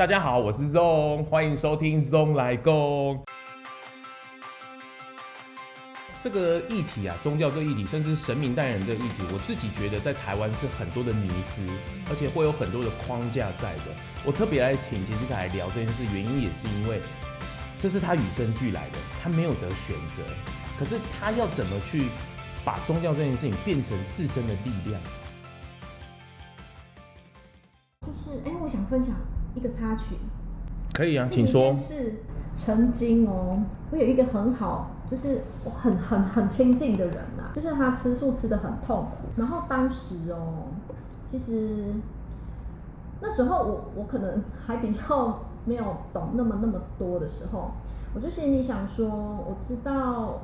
大家好，我是 Zong，欢迎收听 Zong 来共。这个议题啊，宗教这个议题，甚至神明代言人这个议题，我自己觉得在台湾是很多的迷思，而且会有很多的框架在的。我特别来请洁西卡来聊这件事，原因也是因为这是他与生俱来的，他没有得选择。可是他要怎么去把宗教这件事情变成自身的力量？就是，哎，我想分享一个插曲。可以啊，请说。是曾经哦，我有一个很好。就是我很很很亲近的人呐、啊，就是他吃素吃的很痛苦，然后当时哦，其实那时候我我可能还比较没有懂那么那么多的时候，我就心里想说，我知道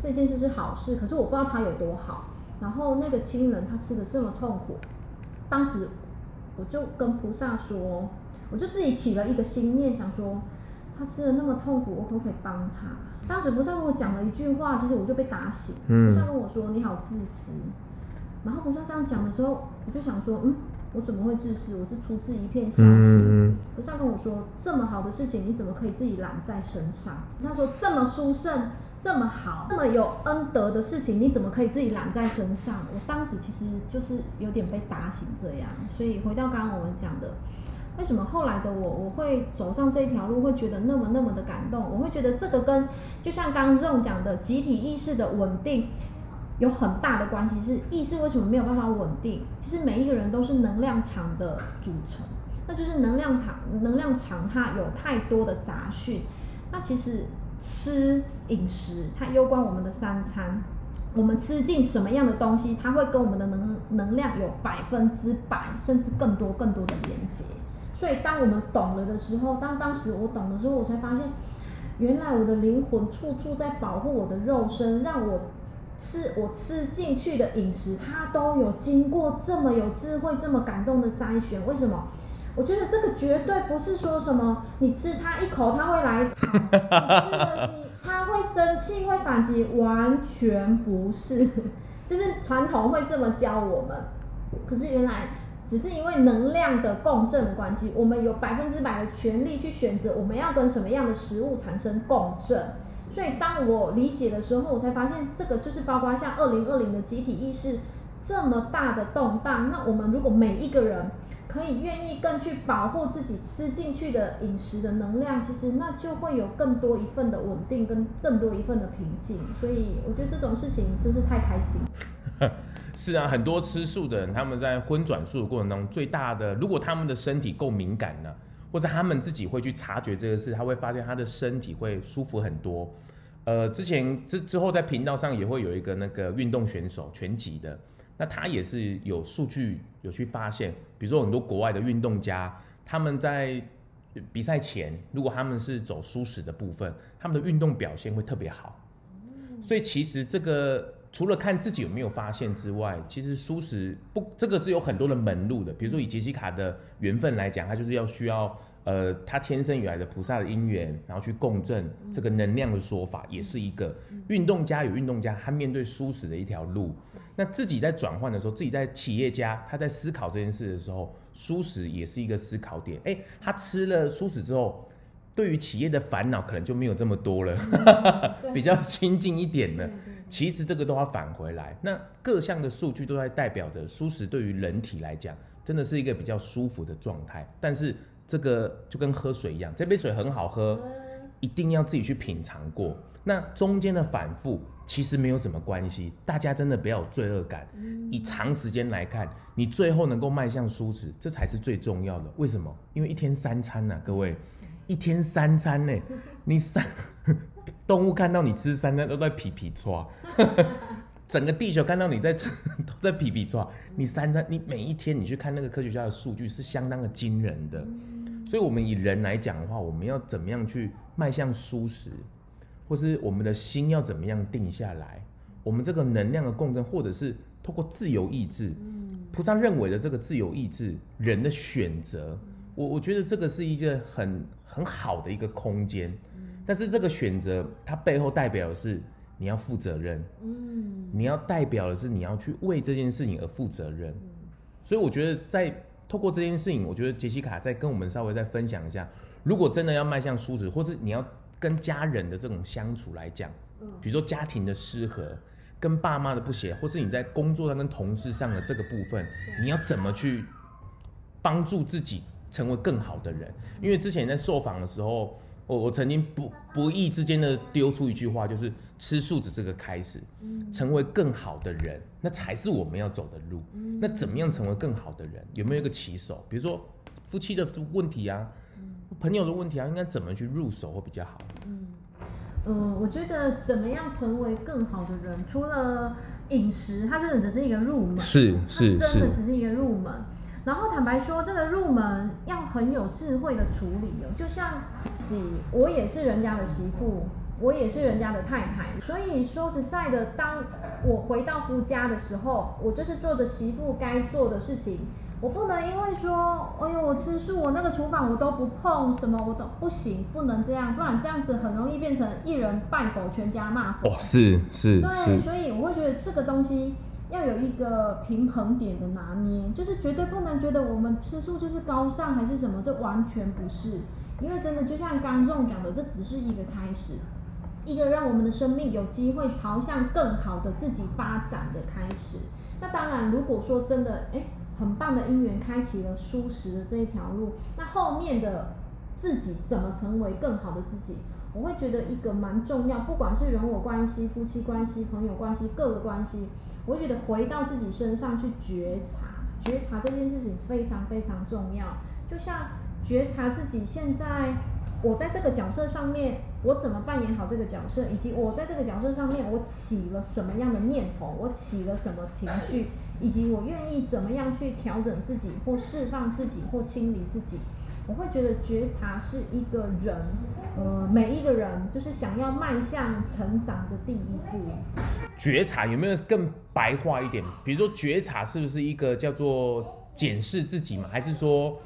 这件事是好事，可是我不知道他有多好。然后那个亲人他吃的这么痛苦，当时我就跟菩萨说，我就自己起了一个心念，想说他吃的那么痛苦，我可不可以帮他？当时不是跟我讲了一句话，其实我就被打醒。菩萨跟我说：“你好自私。”然后不是这样讲的时候，我就想说：“嗯，我怎么会自私？我是出自一片孝心。”菩萨跟我说：“这么好的事情，你怎么可以自己揽在身上？”他说：“这么殊胜、这么好、这么有恩德的事情，你怎么可以自己揽在身上？”我当时其实就是有点被打醒这样。所以回到刚刚我们讲的。为什么后来的我，我会走上这条路，会觉得那么那么的感动？我会觉得这个跟就像刚刚讲的集体意识的稳定有很大的关系。是意识为什么没有办法稳定？其实每一个人都是能量场的组成，那就是能量场，能量场它有太多的杂讯。那其实吃饮食它攸关我们的三餐，我们吃进什么样的东西，它会跟我们的能能量有百分之百甚至更多更多的连接。所以，当我们懂了的时候，当当时我懂的时候，我才发现，原来我的灵魂处处在保护我的肉身，让我吃我吃进去的饮食，它都有经过这么有智慧、这么感动的筛选。为什么？我觉得这个绝对不是说什么你吃它一口，它会来，你吃你它会生气、会反击，完全不是，就是传统会这么教我们。可是原来。只是因为能量的共振的关系，我们有百分之百的权利去选择我们要跟什么样的食物产生共振。所以当我理解的时候，我才发现这个就是包括像二零二零的集体意识这么大的动荡。那我们如果每一个人可以愿意更去保护自己吃进去的饮食的能量，其实那就会有更多一份的稳定跟更多一份的平静。所以我觉得这种事情真是太开心。是啊，很多吃素的人，他们在荤转素的过程当中，最大的，如果他们的身体够敏感呢，或者他们自己会去察觉这个事，他会发现他的身体会舒服很多。呃，之前之之后在频道上也会有一个那个运动选手拳击的，那他也是有数据有去发现，比如说很多国外的运动家，他们在比赛前，如果他们是走蔬食的部分，他们的运动表现会特别好。所以其实这个。除了看自己有没有发现之外，其实蔬食不，这个是有很多的门路的。比如说以杰西卡的缘分来讲，他就是要需要，呃，他天生以来的菩萨的因缘，然后去共振这个能量的说法，也是一个运动家有运动家他面对蔬食的一条路。那自己在转换的时候，自己在企业家他在思考这件事的时候，蔬食也是一个思考点。哎，他吃了蔬食之后，对于企业的烦恼可能就没有这么多了，比较亲近一点了。其实这个都要返回来，那各项的数据都在代表着舒适对于人体来讲，真的是一个比较舒服的状态。但是这个就跟喝水一样，这杯水很好喝，一定要自己去品尝过。那中间的反复其实没有什么关系，大家真的不要有罪恶感。以长时间来看，你最后能够迈向舒适，这才是最重要的。为什么？因为一天三餐呐、啊，各位，一天三餐呢，你三。动物看到你吃三餐都在皮皮抓，整个地球看到你在吃都在皮皮抓。你三餐，你每一天你去看那个科学家的数据是相当的惊人的。所以，我们以人来讲的话，我们要怎么样去迈向蔬食，或是我们的心要怎么样定下来？我们这个能量的共振，或者是透过自由意志，菩萨认为的这个自由意志，人的选择，我我觉得这个是一个很很好的一个空间。但是这个选择，它背后代表的是你要负责任，嗯，你要代表的是你要去为这件事情而负责任，所以我觉得在透过这件事情，我觉得杰西卡再跟我们稍微再分享一下，如果真的要迈向舒适，或是你要跟家人的这种相处来讲，比如说家庭的失和，跟爸妈的不协，或是你在工作上跟同事上的这个部分，你要怎么去帮助自己成为更好的人？因为之前在受访的时候，我我曾经不不意之间的丢出一句话，就是吃素只是个开始，成为更好的人，那才是我们要走的路。那怎么样成为更好的人？有没有一个起手？比如说夫妻的问题啊，朋友的问题啊，应该怎么去入手会比较好？嗯，呃，我觉得怎么样成为更好的人，除了饮食，它真的只是一个入门，是是是，真的只是一个入门。然后坦白说，这个入门要很有智慧的处理哦。就像自己，我也是人家的媳妇，我也是人家的太太。所以说实在的，当我回到夫家的时候，我就是做着媳妇该做的事情。我不能因为说，哎呦，我吃素，我那个厨房我都不碰，什么我都不行，不能这样，不然这样子很容易变成一人拜佛，全家骂佛。哦，是是对，所以我会觉得这个东西。要有一个平衡点的拿捏，就是绝对不能觉得我们吃素就是高尚还是什么，这完全不是。因为真的就像刚仲讲的，这只是一个开始，一个让我们的生命有机会朝向更好的自己发展的开始。那当然，如果说真的，哎，很棒的因缘开启了蔬食的这一条路，那后面的自己怎么成为更好的自己？我会觉得一个蛮重要，不管是人我关系、夫妻关系、朋友关系、各个关系。我觉得回到自己身上去觉察，觉察这件事情非常非常重要。就像觉察自己现在，我在这个角色上面，我怎么扮演好这个角色，以及我在这个角色上面，我起了什么样的念头，我起了什么情绪，以及我愿意怎么样去调整自己，或释放自己，或清理自己。我会觉得觉察是一个人，呃，每一个人就是想要迈向成长的第一步。觉察有没有更白话一点？比如说觉察是不是一个叫做检视自己嘛？还是说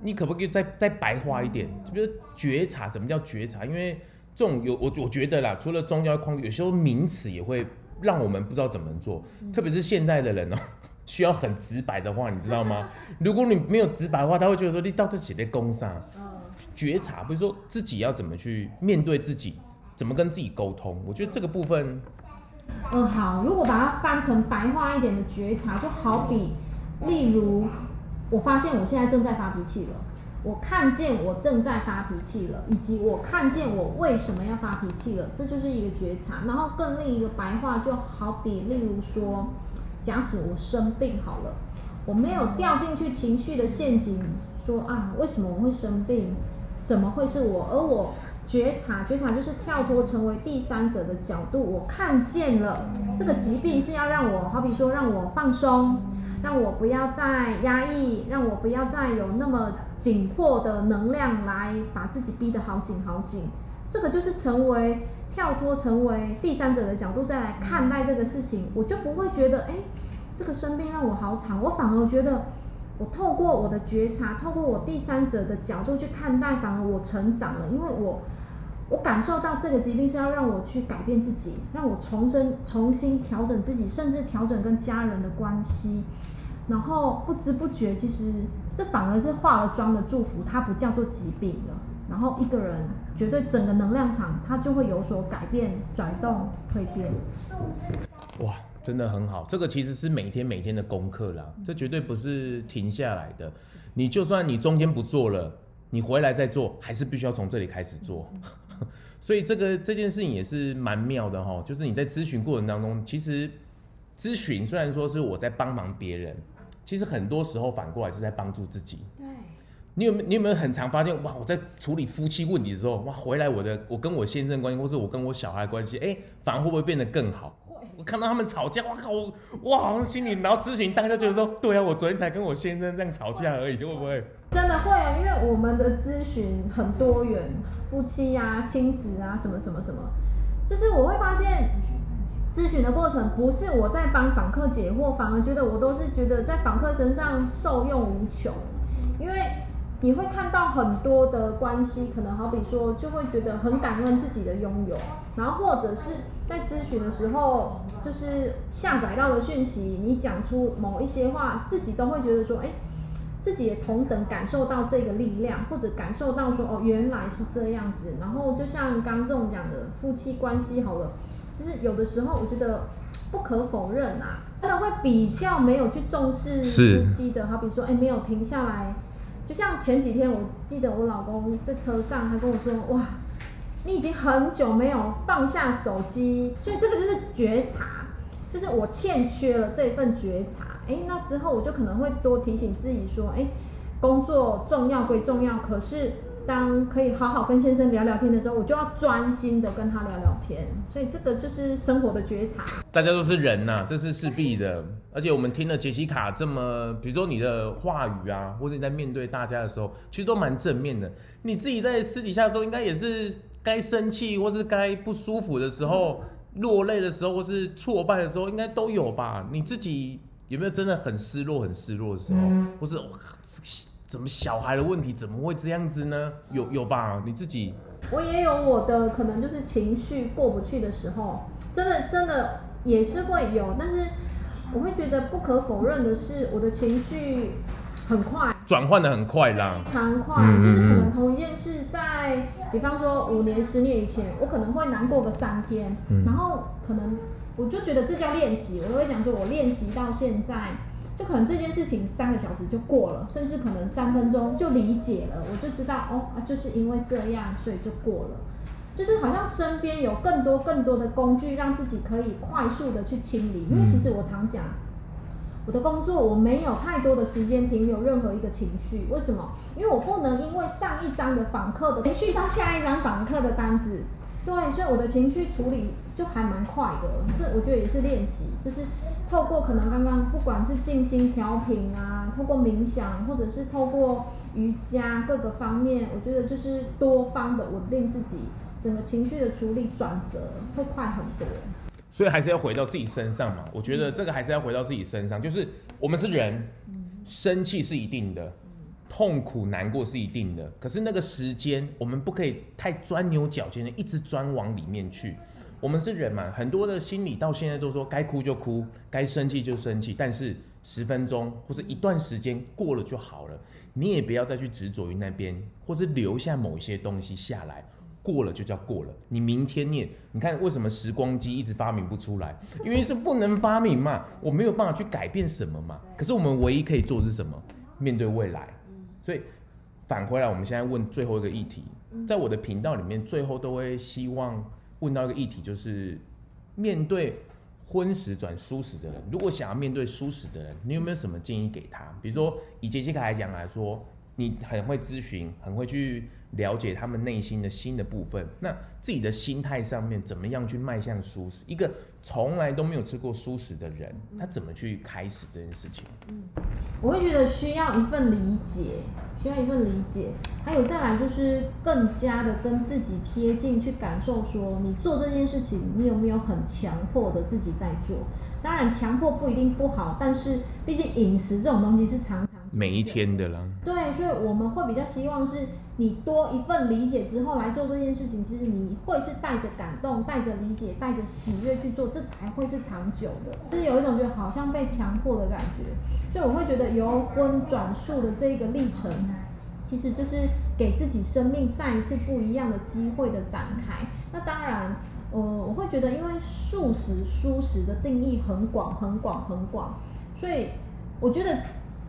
你可不可以再再白话一点？就比如觉察，什么叫觉察？因为这种有我我觉得啦，除了宗教框，有时候名词也会让我们不知道怎么做，特别是现代的人哦、喔，需要很直白的话，你知道吗？如果你没有直白的话，他会觉得说你到底写在工上。觉察，比如说自己要怎么去面对自己，怎么跟自己沟通？我觉得这个部分。嗯，好。如果把它翻成白话一点的觉察，就好比，例如，我发现我现在正在发脾气了，我看见我正在发脾气了，以及我看见我为什么要发脾气了，这就是一个觉察。然后更另一个白话，就好比，例如说，假使我生病好了，我没有掉进去情绪的陷阱，说啊，为什么我会生病？怎么会是我？而我。觉察，觉察就是跳脱成为第三者的角度，我看见了这个疾病是要让我，好比说让我放松，让我不要再压抑，让我不要再有那么紧迫的能量来把自己逼得好紧好紧。这个就是成为跳脱成为第三者的角度再来看待这个事情，我就不会觉得哎，这个生病让我好惨，我反而觉得我透过我的觉察，透过我第三者的角度去看待，反而我成长了，因为我。我感受到这个疾病是要让我去改变自己，让我重生、重新调整自己，甚至调整跟家人的关系。然后不知不觉，其实这反而是化了妆的祝福，它不叫做疾病了。然后一个人绝对整个能量场，它就会有所改变、转动、蜕变。哇，真的很好，这个其实是每天每天的功课啦，这绝对不是停下来的。你就算你中间不做了，你回来再做，还是必须要从这里开始做。所以这个这件事情也是蛮妙的哈，就是你在咨询过程当中，其实咨询虽然说是我在帮忙别人，其实很多时候反过来是在帮助自己。对，你有没有你有没有很常发现哇？我在处理夫妻问题的时候，哇，回来我的我跟我先生关系，或是我跟我小孩关系，哎，反而会不会变得更好？看到他们吵架，哇靠，我哇，好像心里，然后咨询当下就是说，对啊，我昨天才跟我先生这样吵架而已，会不会？真的会啊，因为我们的咨询很多元，夫妻呀、啊、亲子啊，什么什么什么，就是我会发现，咨询的过程不是我在帮访客解惑，反而觉得我都是觉得在访客身上受用无穷，因为。你会看到很多的关系，可能好比说，就会觉得很感恩自己的拥有，然后或者是在咨询的时候，就是下载到的讯息，你讲出某一些话，自己都会觉得说，哎，自己也同等感受到这个力量，或者感受到说哦，原来是这样子。然后就像刚中讲的夫妻关系好了，就是有的时候我觉得不可否认啊，真的会比较没有去重视夫妻的，好比说哎，没有停下来。就像前几天，我记得我老公在车上，他跟我说：“哇，你已经很久没有放下手机。”所以这个就是觉察，就是我欠缺了这份觉察。哎，那之后我就可能会多提醒自己说：“哎，工作重要归重要，可是。”当可以好好跟先生聊聊天的时候，我就要专心的跟他聊聊天。所以这个就是生活的觉察。大家都是人呐、啊，这是势必的。而且我们听了杰西卡这么，比如说你的话语啊，或者你在面对大家的时候，其实都蛮正面的。你自己在私底下的时候，应该也是该生气或是该不舒服的时候，落泪的时候，或是挫败的时候，应该都有吧？你自己有没有真的很失落、很失落的时候，嗯、或是？怎么小孩的问题怎么会这样子呢？有有吧？你自己，我也有我的可能就是情绪过不去的时候，真的真的也是会有，但是我会觉得不可否认的是，我的情绪很快，转换的很快啦，非常快，嗯嗯嗯，就是可能同一件事在，比方说五年、十年以前，我可能会难过个三天，嗯、然后可能我就觉得这叫练习，我都会讲说，我练习到现在。就可能这件事情三个小时就过了，甚至可能三分钟就理解了，我就知道哦啊，就是因为这样，所以就过了。就是好像身边有更多更多的工具，让自己可以快速的去清理。因为其实我常讲，我的工作我没有太多的时间停留任何一个情绪。为什么？因为我不能因为上一张的访客的情绪到下一张访客的单子。对，所以我的情绪处理就还蛮快的。这我觉得也是练习，就是。透过可能刚刚不管是静心调频啊，透过冥想，或者是透过瑜伽各个方面，我觉得就是多方的稳定自己，整个情绪的处理转折会快很多。所以还是要回到自己身上嘛。我觉得这个还是要回到自己身上，就是我们是人，生气是一定的，痛苦难过是一定的，可是那个时间我们不可以太钻牛角尖的，一直钻往里面去。我们是人嘛，很多的心理到现在都说该哭就哭，该生气就生气，但是十分钟或是一段时间过了就好了，你也不要再去执着于那边，或是留下某一些东西下来，过了就叫过了。你明天念，你看为什么时光机一直发明不出来？因为是不能发明嘛，我没有办法去改变什么嘛。可是我们唯一可以做的是什么？面对未来。所以返回来，我们现在问最后一个议题，在我的频道里面，最后都会希望。问到一个议题，就是面对荤食转素食的人，如果想要面对素食的人，你有没有什么建议给他？比如说以杰西卡来讲来说，你很会咨询，很会去了解他们内心的新的部分。那自己的心态上面，怎么样去迈向舒适？一个从来都没有吃过素食的人，他怎么去开始这件事情？嗯，我会觉得需要一份理解。需要一份理解，还有再来就是更加的跟自己贴近，去感受说你做这件事情，你有没有很强迫的自己在做？当然，强迫不一定不好，但是毕竟饮食这种东西是常常每一天的啦。对，所以我们会比较希望是你多一份理解之后来做这件事情，其实你会是带着感动、带着理解、带着喜悦去做，这才会是长久的。就是有一种觉得好像被强迫的感觉。所以我会觉得由荤转素的这个历程，其实就是给自己生命再一次不一样的机会的展开。那当然，呃，我会觉得，因为素食、蔬食的定义很广、很广、很广，所以我觉得。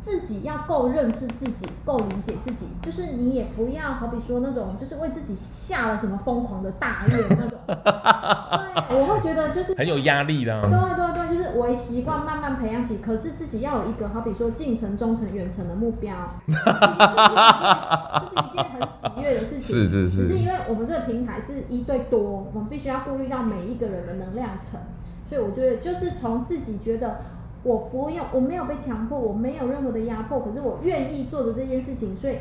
自己要够认识自己，够理解自己，就是你也不要好比说那种，就是为自己下了什么疯狂的大愿那种。对，我会觉得就是很有压力的。对对对，就是我习惯慢慢培养起，可是自己要有一个好比说近程、中程、远程的目标。这是一件很喜悦的事情。是是是。只是因为我们这个平台是一对多，我们必须要顾虑到每一个人的能量层，所以我觉得就是从自己觉得。我不用，我没有被强迫，我没有任何的压迫，可是我愿意做的这件事情，所以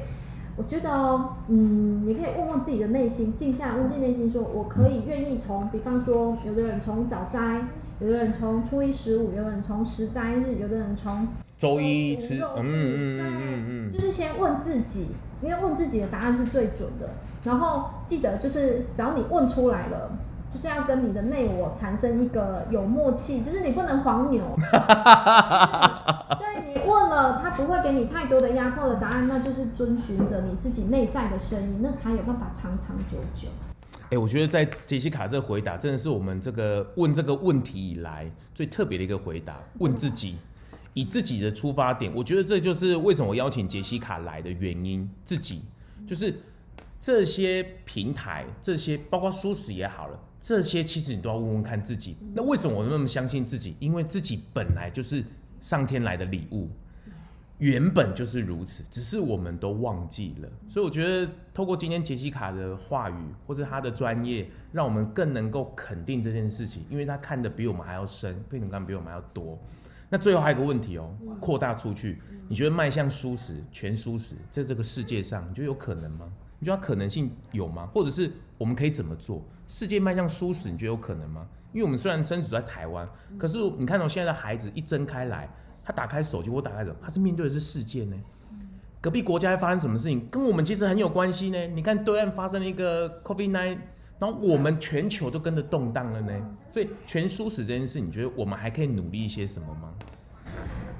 我觉得哦，嗯，你可以问问自己的内心，静下来问自己内心说，说我可以愿意从，比方说，有的人从早斋，有的人从初一十五，有的人从十斋日，有的人从周一吃，嗯嗯嗯嗯嗯，就是先问自己，因为问自己的答案是最准的，然后记得就是只要你问出来了。就是要跟你的内我产生一个有默契，就是你不能黄牛。对，你问了了，他不会给你太多的压迫的答案，那就是遵循着你自己内在的声音，那才有办法长长久久。哎、欸，我觉得在杰西卡这回答，真的是我们这个问这个问题以来最特别的一个回答。问自己，以自己的出发点，我觉得这就是为什么我邀请杰西卡来的原因。自己就是这些平台，这些包括舒适也好了，这些其实你都要问问看自己。那为什么我那么相信自己？因为自己本来就是上天来的礼物。原本就是如此，只是我们都忘记了。所以我觉得，透过今天杰西卡的话语或者他的专业，让我们更能够肯定这件事情，因为他看的比我们还要深，背景感比我们还要多。那最后还有一个问题哦，扩大出去，你觉得迈向舒适、全舒适，在这个世界上，你觉得有可能吗？你觉得可能性有吗？或者是我们可以怎么做？世界迈向舒适，你觉得有可能吗？因为我们虽然身处在台湾，可是你看到现在的孩子一睁开来。他打开手机，我打开手，他是面对的是世界呢。隔壁国家在发生什么事情，跟我们其实很有关系呢。你看对岸发生了一个 COVID-19，然后我们全球都跟着动荡了呢。所以全舒适这件事，你觉得我们还可以努力一些什么吗？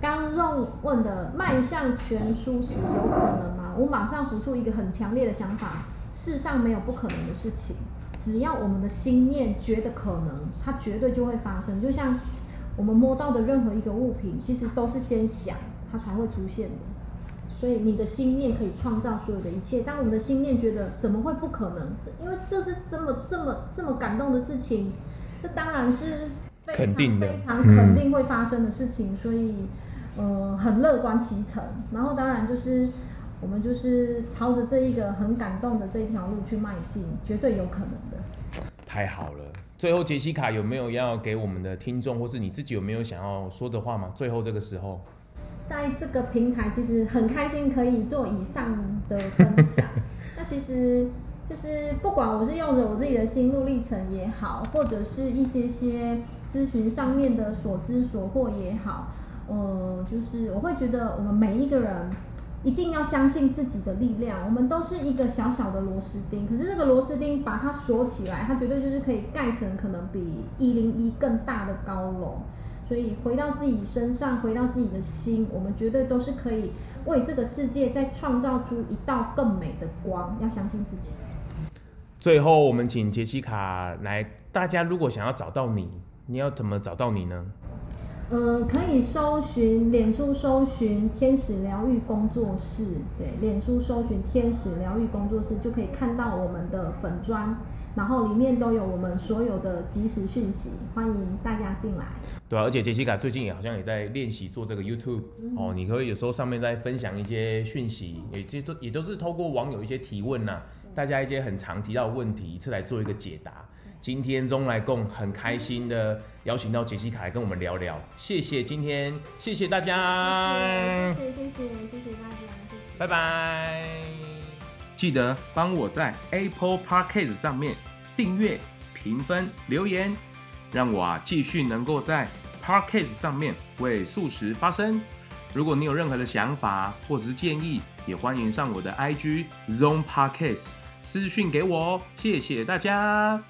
刚刚问的迈向全舒适有可能吗？我马上浮出一个很强烈的想法：世上没有不可能的事情，只要我们的心念觉得可能，它绝对就会发生。就像。我们摸到的任何一个物品，其实都是先想它才会出现的。所以你的心念可以创造所有的一切。当我们的心念觉得怎么会不可能？因为这是这么这么这么感动的事情，这当然是非常非常肯定会发生的事情。所以，呃，很乐观其成。然后当然就是我们就是朝着这一个很感动的这一条路去迈进，绝对有可能的。太好了。最后，杰西卡有没有要给我们的听众，或是你自己有没有想要说的话吗？最后这个时候，在这个平台，其实很开心可以做以上的分享。那其实就是不管我是用着我自己的心路历程也好，或者是一些些咨询上面的所知所获也好，呃，就是我会觉得我们每一个人。一定要相信自己的力量。我们都是一个小小的螺丝钉，可是这个螺丝钉把它锁起来，它绝对就是可以盖成可能比一零一更大的高楼。所以回到自己身上，回到自己的心，我们绝对都是可以为这个世界再创造出一道更美的光。要相信自己。最后，我们请杰西卡来。大家如果想要找到你，你要怎么找到你呢？呃，可以搜寻脸书搜寻天使疗愈工作室，对，脸书搜寻天使疗愈工作室就可以看到我们的粉砖，然后里面都有我们所有的即时讯息，欢迎大家进来。对啊，而且杰西卡最近也好像也在练习做这个 YouTube，嗯，哦，你可以有时候上面在分享一些讯息，也就都也都是透过网友一些提问呐，啊，大家一些很常提到的问题，一次来做一个解答。今天中来共很开心的邀请到杰西卡来跟我们聊聊，谢谢今天，谢谢大家，谢谢谢谢谢谢大家，谢谢，拜拜，记得帮我在 Apple Podcast 上面订阅、评分、留言，让我啊继续能够在 Podcast 上面为素食发声。如果你有任何的想法或者是建议，也欢迎上我的 IG Zone Podcast 私讯给我哦，谢谢大家。